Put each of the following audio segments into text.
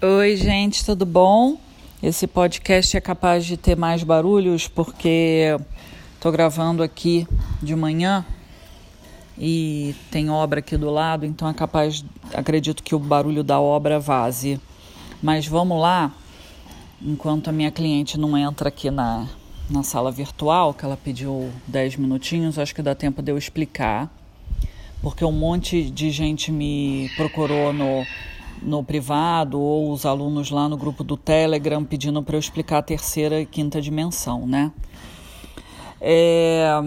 Oi, gente, tudo bom? Esse podcast é capaz de ter mais barulhos porque estou gravando aqui de manhã e tem obra aqui do lado, então é capaz, acredito que o barulho da obra vaze. Mas vamos lá, enquanto a minha cliente não entra aqui na, na sala virtual, que ela pediu 10 minutinhos, acho que dá tempo de eu explicar, porque um monte de gente me procurou no no privado ou os alunos lá no grupo do Telegram pedindo para eu explicar a terceira e quinta dimensão, né? É,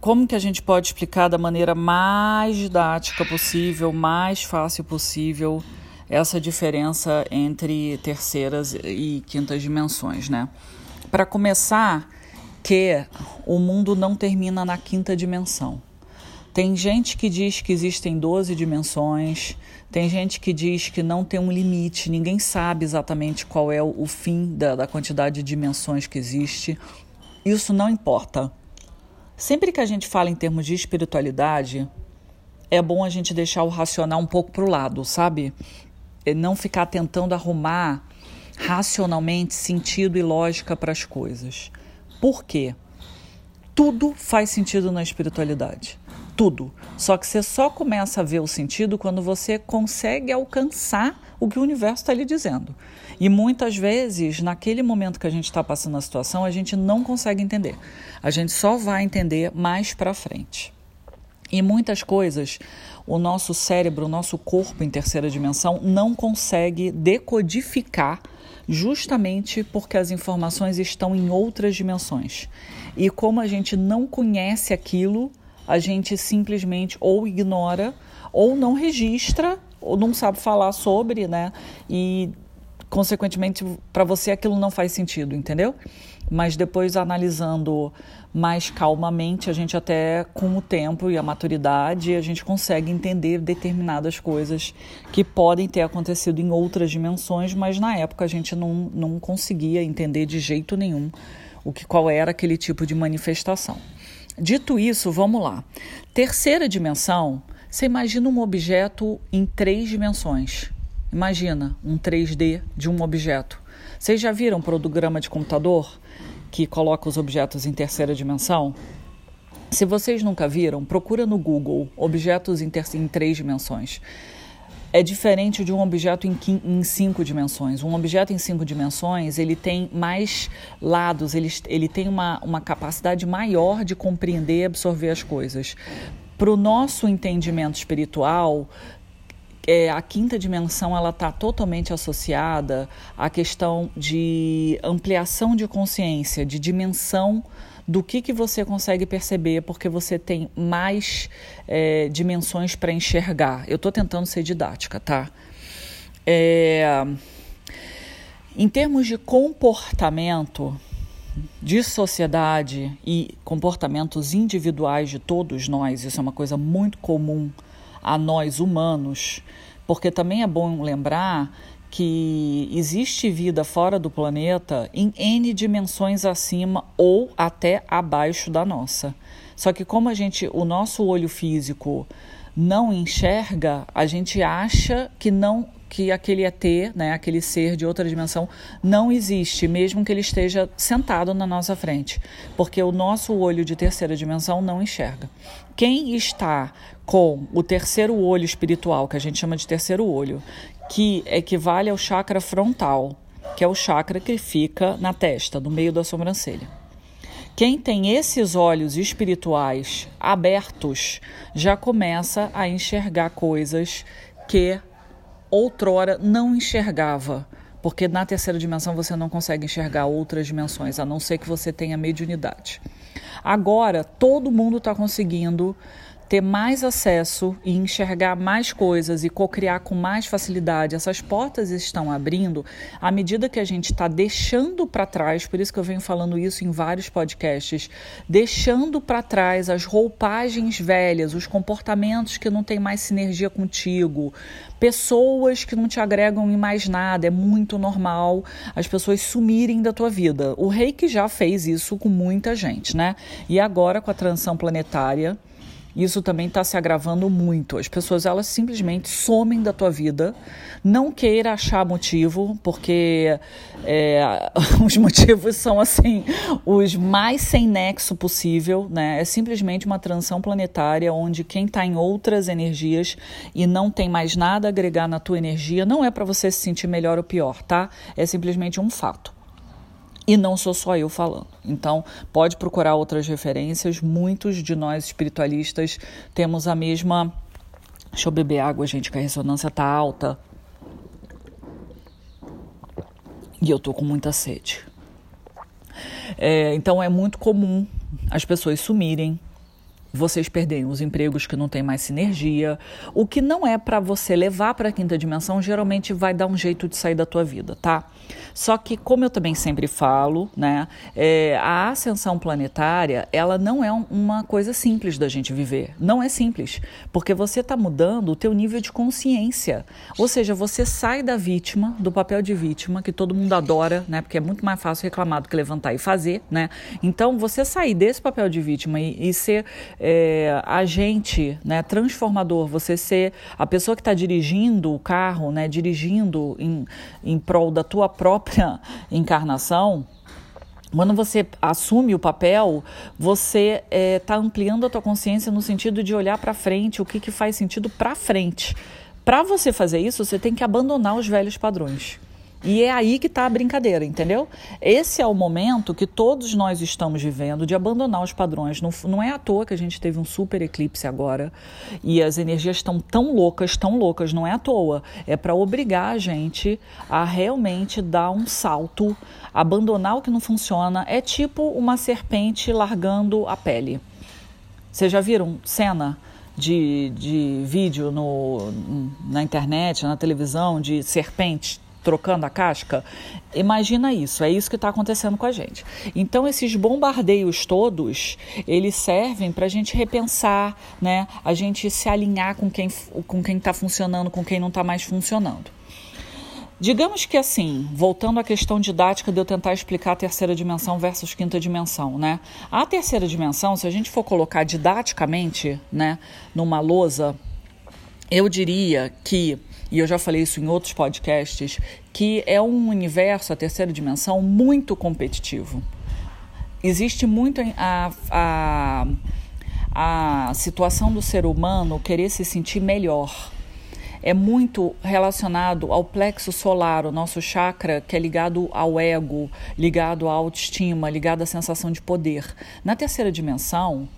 como que a gente pode explicar da maneira mais didática possível, mais fácil possível, essa diferença entre terceiras e quintas dimensões, né? Para começar, que o mundo não termina na quinta dimensão. Tem gente que diz que existem 12 dimensões, tem gente que diz que não tem um limite, ninguém sabe exatamente qual é o fim da, da quantidade de dimensões que existe. Isso não importa. Sempre que a gente fala em termos de espiritualidade, é bom a gente deixar o racional um pouco para o lado, sabe? E não ficar tentando arrumar racionalmente sentido e lógica para as coisas. Por quê? Tudo faz sentido na espiritualidade tudo. Só que você só começa a ver o sentido quando você consegue alcançar o que o universo está lhe dizendo. E muitas vezes, naquele momento que a gente está passando a situação, a gente não consegue entender. A gente só vai entender mais para frente. E muitas coisas, o nosso cérebro, o nosso corpo em terceira dimensão não consegue decodificar justamente porque as informações estão em outras dimensões. E como a gente não conhece aquilo, a gente simplesmente ou ignora ou não registra ou não sabe falar sobre, né? E consequentemente para você aquilo não faz sentido, entendeu? Mas depois analisando mais calmamente, a gente até com o tempo e a maturidade, a gente consegue entender determinadas coisas que podem ter acontecido em outras dimensões, mas na época a gente não, não conseguia entender de jeito nenhum o que qual era aquele tipo de manifestação. Dito isso, vamos lá. Terceira dimensão, você imagina um objeto em três dimensões. Imagina um 3D de um objeto. Vocês já viram programa de computador que coloca os objetos em terceira dimensão? Se vocês nunca viram, procura no Google objetos em, em três dimensões é diferente de um objeto em, em, cinco dimensões. Um objeto em cinco dimensões ele tem mais lados, ele, ele tem uma, uma capacidade maior de compreender e absorver as coisas. Para o nosso entendimento espiritual, é, a quinta dimensão ela está totalmente associada à questão de ampliação de consciência, de dimensão do que, que você consegue perceber, porque você tem mais é, dimensões para enxergar. Eu estou tentando ser didática, tá? É, em termos de comportamento de sociedade e comportamentos individuais de todos nós, isso é uma coisa muito comum a nós humanos, porque também é bom lembrar que existe vida fora do planeta em N dimensões acima ou até abaixo da nossa. Só que como a gente, o nosso olho físico não enxerga, a gente acha que não que aquele ET, né, aquele ser de outra dimensão, não existe, mesmo que ele esteja sentado na nossa frente, porque o nosso olho de terceira dimensão não enxerga. Quem está com o terceiro olho espiritual, que a gente chama de terceiro olho, que equivale ao chakra frontal, que é o chakra que fica na testa, no meio da sobrancelha. Quem tem esses olhos espirituais abertos já começa a enxergar coisas que outrora não enxergava, porque na terceira dimensão você não consegue enxergar outras dimensões, a não ser que você tenha mediunidade. Agora, todo mundo está conseguindo ter mais acesso e enxergar mais coisas e co-criar com mais facilidade. Essas portas estão abrindo à medida que a gente está deixando para trás, por isso que eu venho falando isso em vários podcasts, deixando para trás as roupagens velhas, os comportamentos que não têm mais sinergia contigo, pessoas que não te agregam em mais nada. É muito normal as pessoas sumirem da tua vida. O rei que já fez isso com muita gente, né? E agora com a transição planetária Isso também está se agravando muito. As pessoas elas simplesmente somem da tua vida. Não queira achar motivo, porque é, os motivos são assim os mais sem nexo possível, né? É simplesmente uma transição planetária onde quem está em outras energias e não tem mais nada a agregar na tua energia, não é para você se sentir melhor ou pior, tá? É simplesmente um fato. E não sou só eu falando. Então, pode procurar outras referências. Muitos de nós espiritualistas temos a mesma. Deixa eu beber água, gente, que a ressonância tá alta. E eu tô com muita sede. É, então, é muito comum as pessoas sumirem, vocês perderem os empregos que não tem mais sinergia. O que não é para você levar para a quinta dimensão, geralmente vai dar um jeito de sair da tua vida, tá? Só que, como eu também sempre falo, né, é, a ascensão planetária, ela não é uma coisa simples da gente viver. Não é simples, porque você está mudando o teu nível de consciência. Ou seja, você sai da vítima, do papel de vítima, que todo mundo adora, né, porque é muito mais fácil reclamar do que levantar e fazer, né? Então, você sair desse papel de vítima e, e ser é, agente, né, transformador, você ser a pessoa que está dirigindo o carro, né, dirigindo em, em prol da tua própria encarnação, quando você assume o papel, você está é, tá ampliando a tua consciência no sentido de olhar para frente, o que, que faz sentido para frente. Para você fazer isso, você tem que abandonar os velhos padrões. E é aí que está a brincadeira, entendeu? Esse é o momento que todos nós estamos vivendo de abandonar os padrões. Não, não é à toa que a gente teve um super eclipse agora e as energias estão tão loucas, tão loucas, não é à toa. É para obrigar a gente a realmente dar um salto, abandonar o que não funciona. É tipo uma serpente largando a pele. Vocês já viram cena? De, de vídeo no, na internet, na televisão, de serpente trocando a casca. Imagina isso, é isso que está acontecendo com a gente. Então, esses bombardeios todos, eles servem para a gente repensar, né? a gente se alinhar com quem com quem está funcionando, com quem não está mais funcionando. Digamos que assim, voltando à questão didática de eu tentar explicar a terceira dimensão versus quinta dimensão, né? A terceira dimensão, se a gente for colocar didaticamente, né, numa lousa, eu diria que e eu já falei isso em outros podcasts, que é um universo, a terceira dimensão, muito competitivo. Existe muito a, a, a situação do ser humano querer se sentir melhor. É muito relacionado ao plexo solar, o nosso chakra que é ligado ao ego, ligado à autoestima, ligado à sensação de poder. Na terceira dimensão,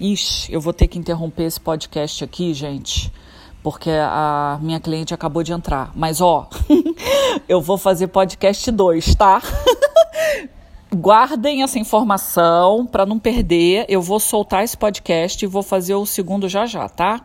ixi, eu vou ter que interromper esse podcast aqui, gente porque a minha cliente acabou de entrar. Mas ó, eu vou fazer podcast 2, tá? Guardem essa informação para não perder. Eu vou soltar esse podcast e vou fazer o segundo já já, tá?